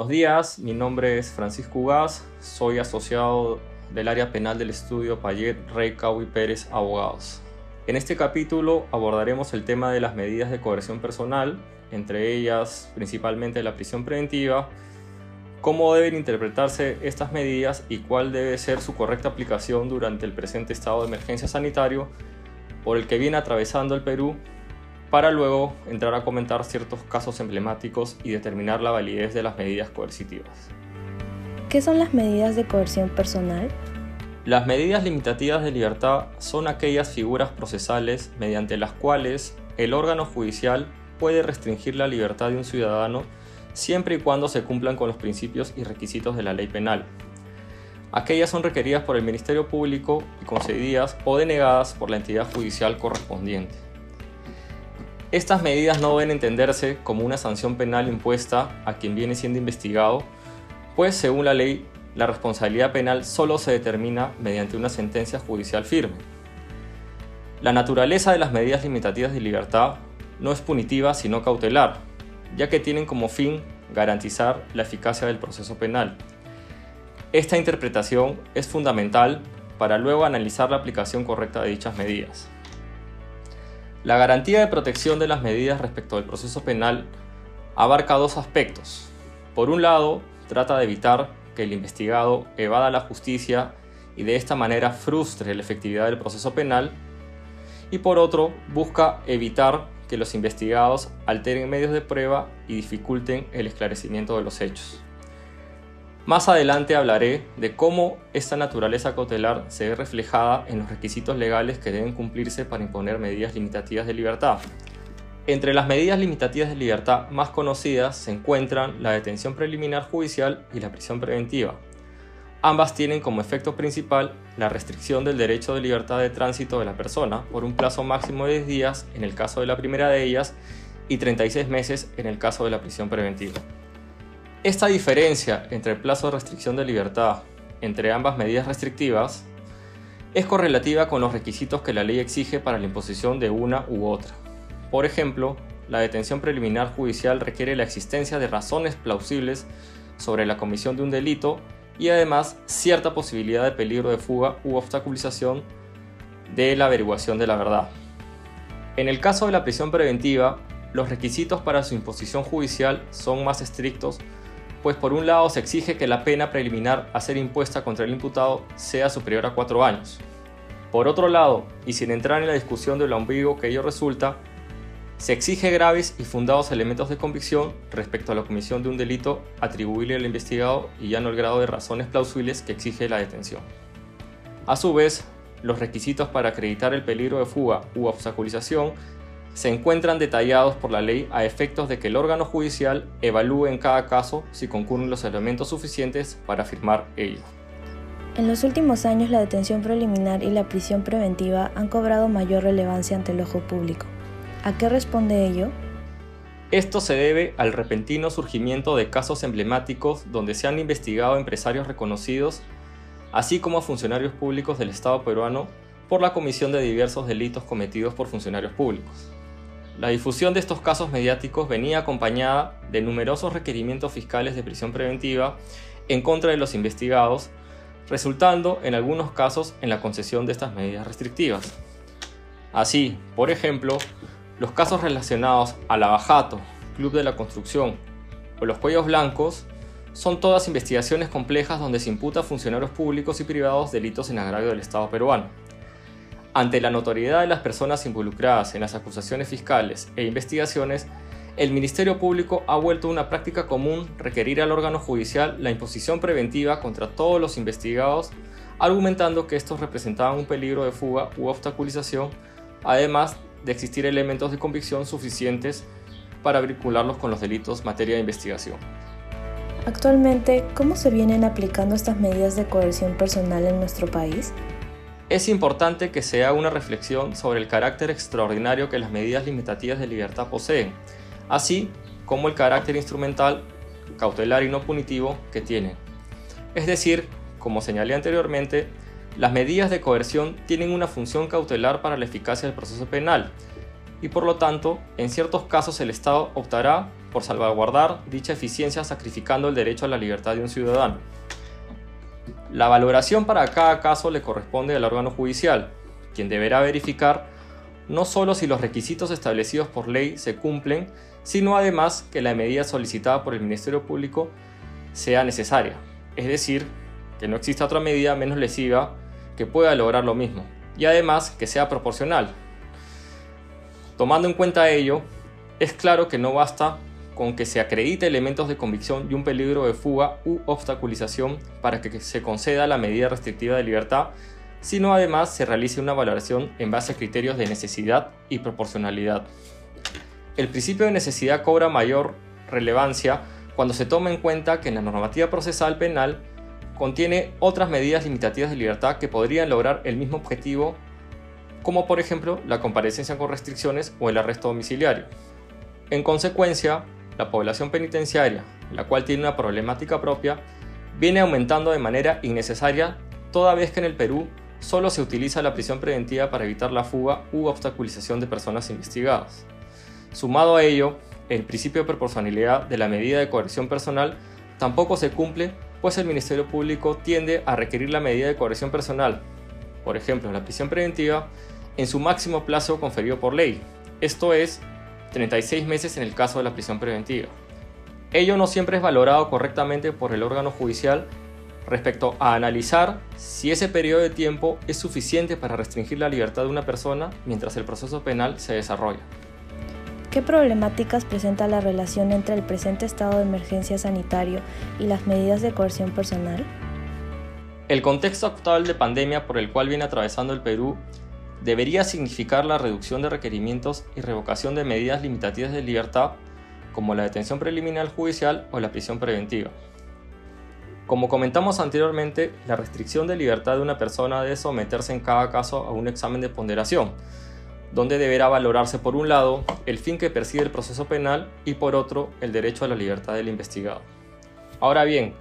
Buenos días, mi nombre es Francisco Ugaz, soy asociado del área penal del estudio Payet, Rey, Cau Pérez Abogados. En este capítulo abordaremos el tema de las medidas de coerción personal, entre ellas principalmente la prisión preventiva, cómo deben interpretarse estas medidas y cuál debe ser su correcta aplicación durante el presente estado de emergencia sanitario por el que viene atravesando el Perú, para luego entrar a comentar ciertos casos emblemáticos y determinar la validez de las medidas coercitivas. ¿Qué son las medidas de coerción personal? Las medidas limitativas de libertad son aquellas figuras procesales mediante las cuales el órgano judicial puede restringir la libertad de un ciudadano siempre y cuando se cumplan con los principios y requisitos de la ley penal. Aquellas son requeridas por el Ministerio Público y concedidas o denegadas por la entidad judicial correspondiente. Estas medidas no deben entenderse como una sanción penal impuesta a quien viene siendo investigado, pues según la ley, la responsabilidad penal solo se determina mediante una sentencia judicial firme. La naturaleza de las medidas limitativas de libertad no es punitiva sino cautelar, ya que tienen como fin garantizar la eficacia del proceso penal. Esta interpretación es fundamental para luego analizar la aplicación correcta de dichas medidas. La garantía de protección de las medidas respecto al proceso penal abarca dos aspectos. Por un lado, trata de evitar que el investigado evada la justicia y de esta manera frustre la efectividad del proceso penal. Y por otro, busca evitar que los investigados alteren medios de prueba y dificulten el esclarecimiento de los hechos. Más adelante hablaré de cómo esta naturaleza cautelar se ve reflejada en los requisitos legales que deben cumplirse para imponer medidas limitativas de libertad. Entre las medidas limitativas de libertad más conocidas se encuentran la detención preliminar judicial y la prisión preventiva, Ambas tienen como efecto principal la restricción del derecho de libertad de tránsito de la persona por un plazo máximo de 10 días en el caso de la primera de ellas y 36 meses en el caso de la prisión preventiva. Esta diferencia entre el plazo de restricción de libertad entre ambas medidas restrictivas es correlativa con los requisitos que la ley exige para la imposición de una u otra. Por ejemplo, la detención preliminar judicial requiere la existencia de razones plausibles sobre la comisión de un delito y además cierta posibilidad de peligro de fuga u obstaculización de la averiguación de la verdad. En el caso de la prisión preventiva, los requisitos para su imposición judicial son más estrictos, pues por un lado se exige que la pena preliminar a ser impuesta contra el imputado sea superior a cuatro años. Por otro lado, y sin entrar en la discusión de lo ambiguo que ello resulta, se exige graves y fundados elementos de convicción respecto a la comisión de un delito atribuible al investigado y ya no el grado de razones plausibles que exige la detención. A su vez, los requisitos para acreditar el peligro de fuga u obstaculización se encuentran detallados por la ley a efectos de que el órgano judicial evalúe en cada caso si concurren los elementos suficientes para afirmar ello. En los últimos años la detención preliminar y la prisión preventiva han cobrado mayor relevancia ante el ojo público. ¿A qué responde ello? Esto se debe al repentino surgimiento de casos emblemáticos donde se han investigado empresarios reconocidos, así como a funcionarios públicos del Estado peruano por la comisión de diversos delitos cometidos por funcionarios públicos. La difusión de estos casos mediáticos venía acompañada de numerosos requerimientos fiscales de prisión preventiva en contra de los investigados, resultando en algunos casos en la concesión de estas medidas restrictivas. Así, por ejemplo, los casos relacionados al abajato, Club de la Construcción o los cuellos blancos son todas investigaciones complejas donde se imputa a funcionarios públicos y privados delitos en agravio del Estado peruano. Ante la notoriedad de las personas involucradas en las acusaciones fiscales e investigaciones, el Ministerio Público ha vuelto una práctica común requerir al órgano judicial la imposición preventiva contra todos los investigados, argumentando que estos representaban un peligro de fuga u obstaculización, además de existir elementos de convicción suficientes para vincularlos con los delitos materia de investigación. Actualmente, ¿cómo se vienen aplicando estas medidas de coerción personal en nuestro país? Es importante que se haga una reflexión sobre el carácter extraordinario que las medidas limitativas de libertad poseen, así como el carácter instrumental, cautelar y no punitivo que tienen. Es decir, como señalé anteriormente, las medidas de coerción tienen una función cautelar para la eficacia del proceso penal, y por lo tanto, en ciertos casos el Estado optará por salvaguardar dicha eficiencia sacrificando el derecho a la libertad de un ciudadano. La valoración para cada caso le corresponde al órgano judicial, quien deberá verificar no solo si los requisitos establecidos por ley se cumplen, sino además que la medida solicitada por el Ministerio Público sea necesaria, es decir, que no exista otra medida menos lesiva que pueda lograr lo mismo, y además que sea proporcional. Tomando en cuenta ello, es claro que no basta con que se acredite elementos de convicción y un peligro de fuga u obstaculización para que se conceda la medida restrictiva de libertad, sino además se realice una valoración en base a criterios de necesidad y proporcionalidad. El principio de necesidad cobra mayor relevancia cuando se toma en cuenta que en la normativa procesal penal contiene otras medidas limitativas de libertad que podrían lograr el mismo objetivo, como por ejemplo la comparecencia con restricciones o el arresto domiciliario. En consecuencia, la población penitenciaria, la cual tiene una problemática propia, viene aumentando de manera innecesaria toda vez que en el Perú solo se utiliza la prisión preventiva para evitar la fuga u obstaculización de personas investigadas. Sumado a ello, el principio de proporcionalidad de la medida de coerción personal tampoco se cumple, pues el Ministerio Público tiende a requerir la medida de coerción personal, por ejemplo la prisión preventiva, en su máximo plazo conferido por ley, esto es 36 meses en el caso de la prisión preventiva. Ello no siempre es valorado correctamente por el órgano judicial respecto a analizar si ese periodo de tiempo es suficiente para restringir la libertad de una persona mientras el proceso penal se desarrolla. ¿Qué problemáticas presenta la relación entre el presente estado de emergencia sanitario y las medidas de coerción personal? El contexto actual de pandemia por el cual viene atravesando el Perú debería significar la reducción de requerimientos y revocación de medidas limitativas de libertad como la detención preliminar judicial o la prisión preventiva. Como comentamos anteriormente, la restricción de libertad de una persona debe someterse en cada caso a un examen de ponderación, donde deberá valorarse por un lado el fin que persigue el proceso penal y por otro el derecho a la libertad del investigado. Ahora bien,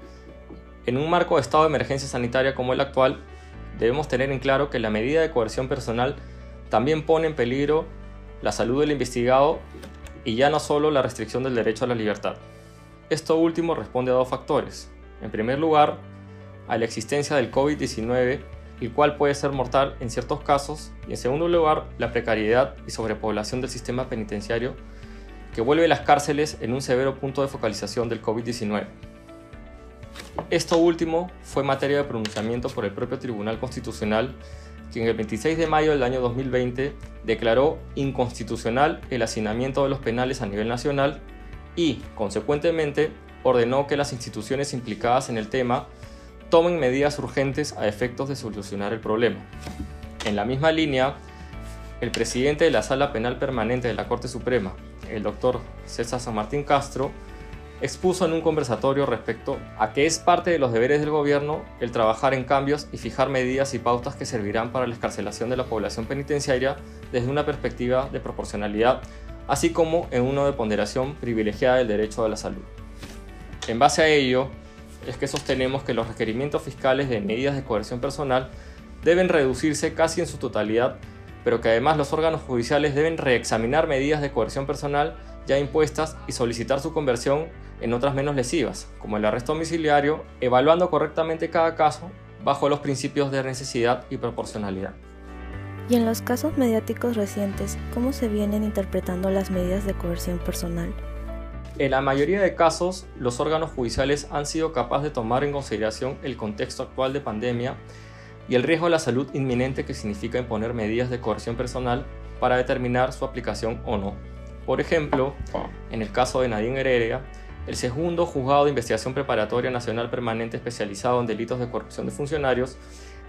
en un marco de estado de emergencia sanitaria como el actual, debemos tener en claro que la medida de coerción personal también pone en peligro la salud del investigado y ya no solo la restricción del derecho a la libertad. Esto último responde a dos factores. En primer lugar, a la existencia del COVID-19, el cual puede ser mortal en ciertos casos, y en segundo lugar, la precariedad y sobrepoblación del sistema penitenciario, que vuelve las cárceles en un severo punto de focalización del COVID-19. Esto último fue materia de pronunciamiento por el propio Tribunal Constitucional, quien el 26 de mayo del año 2020 declaró inconstitucional el hacinamiento de los penales a nivel nacional y, consecuentemente, ordenó que las instituciones implicadas en el tema tomen medidas urgentes a efectos de solucionar el problema. En la misma línea, el presidente de la Sala Penal Permanente de la Corte Suprema, el doctor César San Martín Castro, expuso en un conversatorio respecto a que es parte de los deberes del gobierno el trabajar en cambios y fijar medidas y pautas que servirán para la escarcelación de la población penitenciaria desde una perspectiva de proporcionalidad, así como en uno de ponderación privilegiada del derecho a la salud. En base a ello, es que sostenemos que los requerimientos fiscales de medidas de coerción personal deben reducirse casi en su totalidad, pero que además los órganos judiciales deben reexaminar medidas de coerción personal ya impuestas y solicitar su conversión en otras menos lesivas, como el arresto domiciliario, evaluando correctamente cada caso bajo los principios de necesidad y proporcionalidad. Y en los casos mediáticos recientes, ¿cómo se vienen interpretando las medidas de coerción personal? En la mayoría de casos, los órganos judiciales han sido capaces de tomar en consideración el contexto actual de pandemia y el riesgo a la salud inminente que significa imponer medidas de coerción personal para determinar su aplicación o no. Por ejemplo, en el caso de Nadine Heredia, el segundo juzgado de investigación preparatoria nacional permanente especializado en delitos de corrupción de funcionarios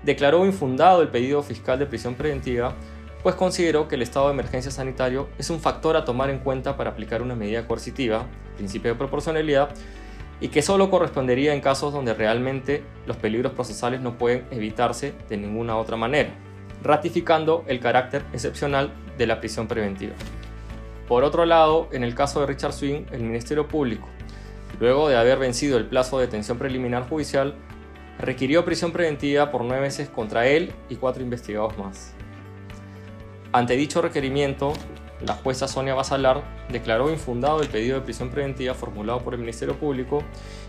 declaró infundado el pedido fiscal de prisión preventiva, pues consideró que el estado de emergencia sanitario es un factor a tomar en cuenta para aplicar una medida coercitiva, principio de proporcionalidad, y que solo correspondería en casos donde realmente los peligros procesales no pueden evitarse de ninguna otra manera, ratificando el carácter excepcional de la prisión preventiva. Por otro lado, en el caso de Richard Swing, el Ministerio Público, luego de haber vencido el plazo de detención preliminar judicial, requirió prisión preventiva por nueve meses contra él y cuatro investigados más. Ante dicho requerimiento, la jueza Sonia Basalar declaró infundado el pedido de prisión preventiva formulado por el Ministerio Público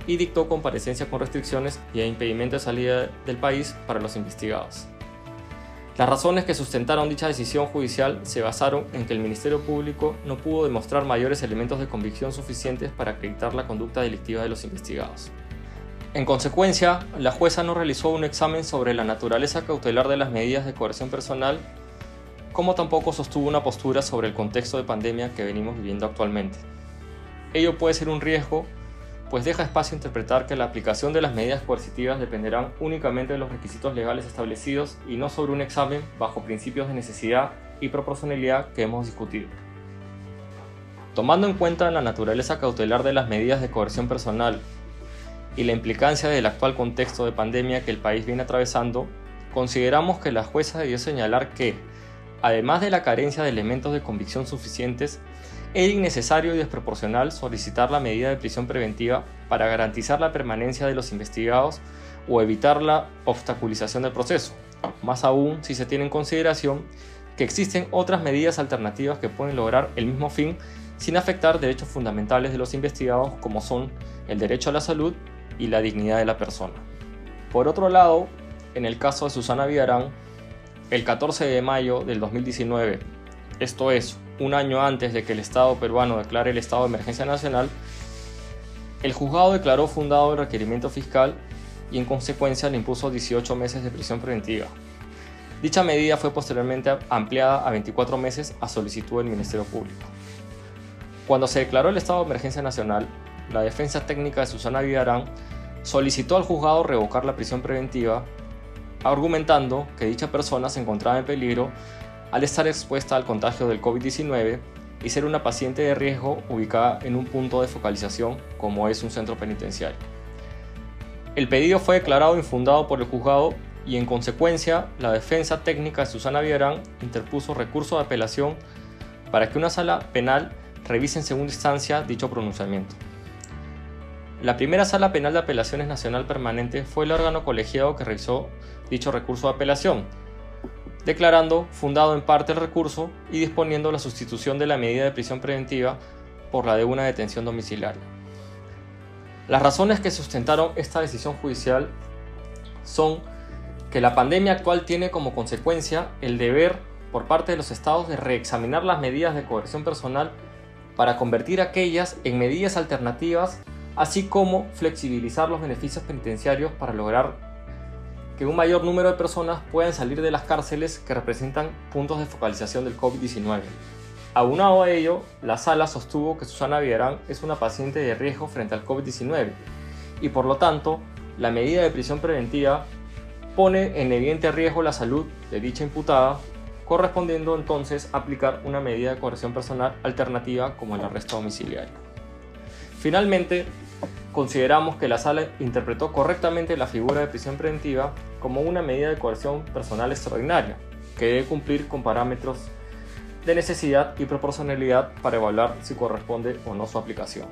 y dictó comparecencia con restricciones y impedimento de salida del país para los investigados. Las razones que sustentaron dicha decisión judicial se basaron en que el Ministerio Público no pudo demostrar mayores elementos de convicción suficientes para acreditar la conducta delictiva de los investigados. En consecuencia, la jueza no realizó un examen sobre la naturaleza cautelar de las medidas de coerción personal como tampoco sostuvo una postura sobre el contexto de pandemia que venimos viviendo actualmente. Ello puede ser un riesgo, pues deja espacio a interpretar que la aplicación de las medidas coercitivas dependerán únicamente de los requisitos legales establecidos y no sobre un examen bajo principios de necesidad y proporcionalidad que hemos discutido. Tomando en cuenta la naturaleza cautelar de las medidas de coerción personal y la implicancia del actual contexto de pandemia que el país viene atravesando, consideramos que la jueza debió señalar que, además de la carencia de elementos de convicción suficientes, era innecesario y desproporcional solicitar la medida de prisión preventiva para garantizar la permanencia de los investigados o evitar la obstaculización del proceso, más aún si se tiene en consideración que existen otras medidas alternativas que pueden lograr el mismo fin sin afectar derechos fundamentales de los investigados como son el derecho a la salud y la dignidad de la persona. Por otro lado, en el caso de Susana Villarán, el 14 de mayo del 2019, esto es, un año antes de que el Estado peruano declare el estado de emergencia nacional, el juzgado declaró fundado el requerimiento fiscal y en consecuencia le impuso 18 meses de prisión preventiva. Dicha medida fue posteriormente ampliada a 24 meses a solicitud del Ministerio Público. Cuando se declaró el estado de emergencia nacional, la defensa técnica de Susana Villarán solicitó al juzgado revocar la prisión preventiva argumentando que dicha persona se encontraba en peligro al estar expuesta al contagio del COVID-19 y ser una paciente de riesgo ubicada en un punto de focalización como es un centro penitenciario. El pedido fue declarado infundado por el juzgado y en consecuencia la defensa técnica de Susana Villarán interpuso recurso de apelación para que una sala penal revise en segunda instancia dicho pronunciamiento. La primera sala penal de apelaciones nacional permanente fue el órgano colegiado que revisó dicho recurso de apelación, declarando fundado en parte el recurso y disponiendo la sustitución de la medida de prisión preventiva por la de una detención domiciliaria. Las razones que sustentaron esta decisión judicial son que la pandemia actual tiene como consecuencia el deber por parte de los estados de reexaminar las medidas de coerción personal para convertir aquellas en medidas alternativas así como flexibilizar los beneficios penitenciarios para lograr que un mayor número de personas puedan salir de las cárceles que representan puntos de focalización del COVID-19. Aunado a ello, la sala sostuvo que Susana Villarán es una paciente de riesgo frente al COVID-19 y por lo tanto la medida de prisión preventiva pone en evidente riesgo la salud de dicha imputada, correspondiendo entonces aplicar una medida de coerción personal alternativa como el arresto domiciliario. Finalmente, consideramos que la sala interpretó correctamente la figura de prisión preventiva como una medida de coerción personal extraordinaria, que debe cumplir con parámetros de necesidad y proporcionalidad para evaluar si corresponde o no su aplicación.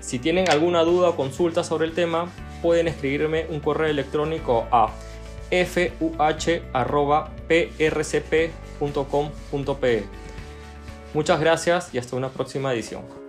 Si tienen alguna duda o consulta sobre el tema, pueden escribirme un correo electrónico a fuh.prcp.com.pe. Muchas gracias y hasta una próxima edición.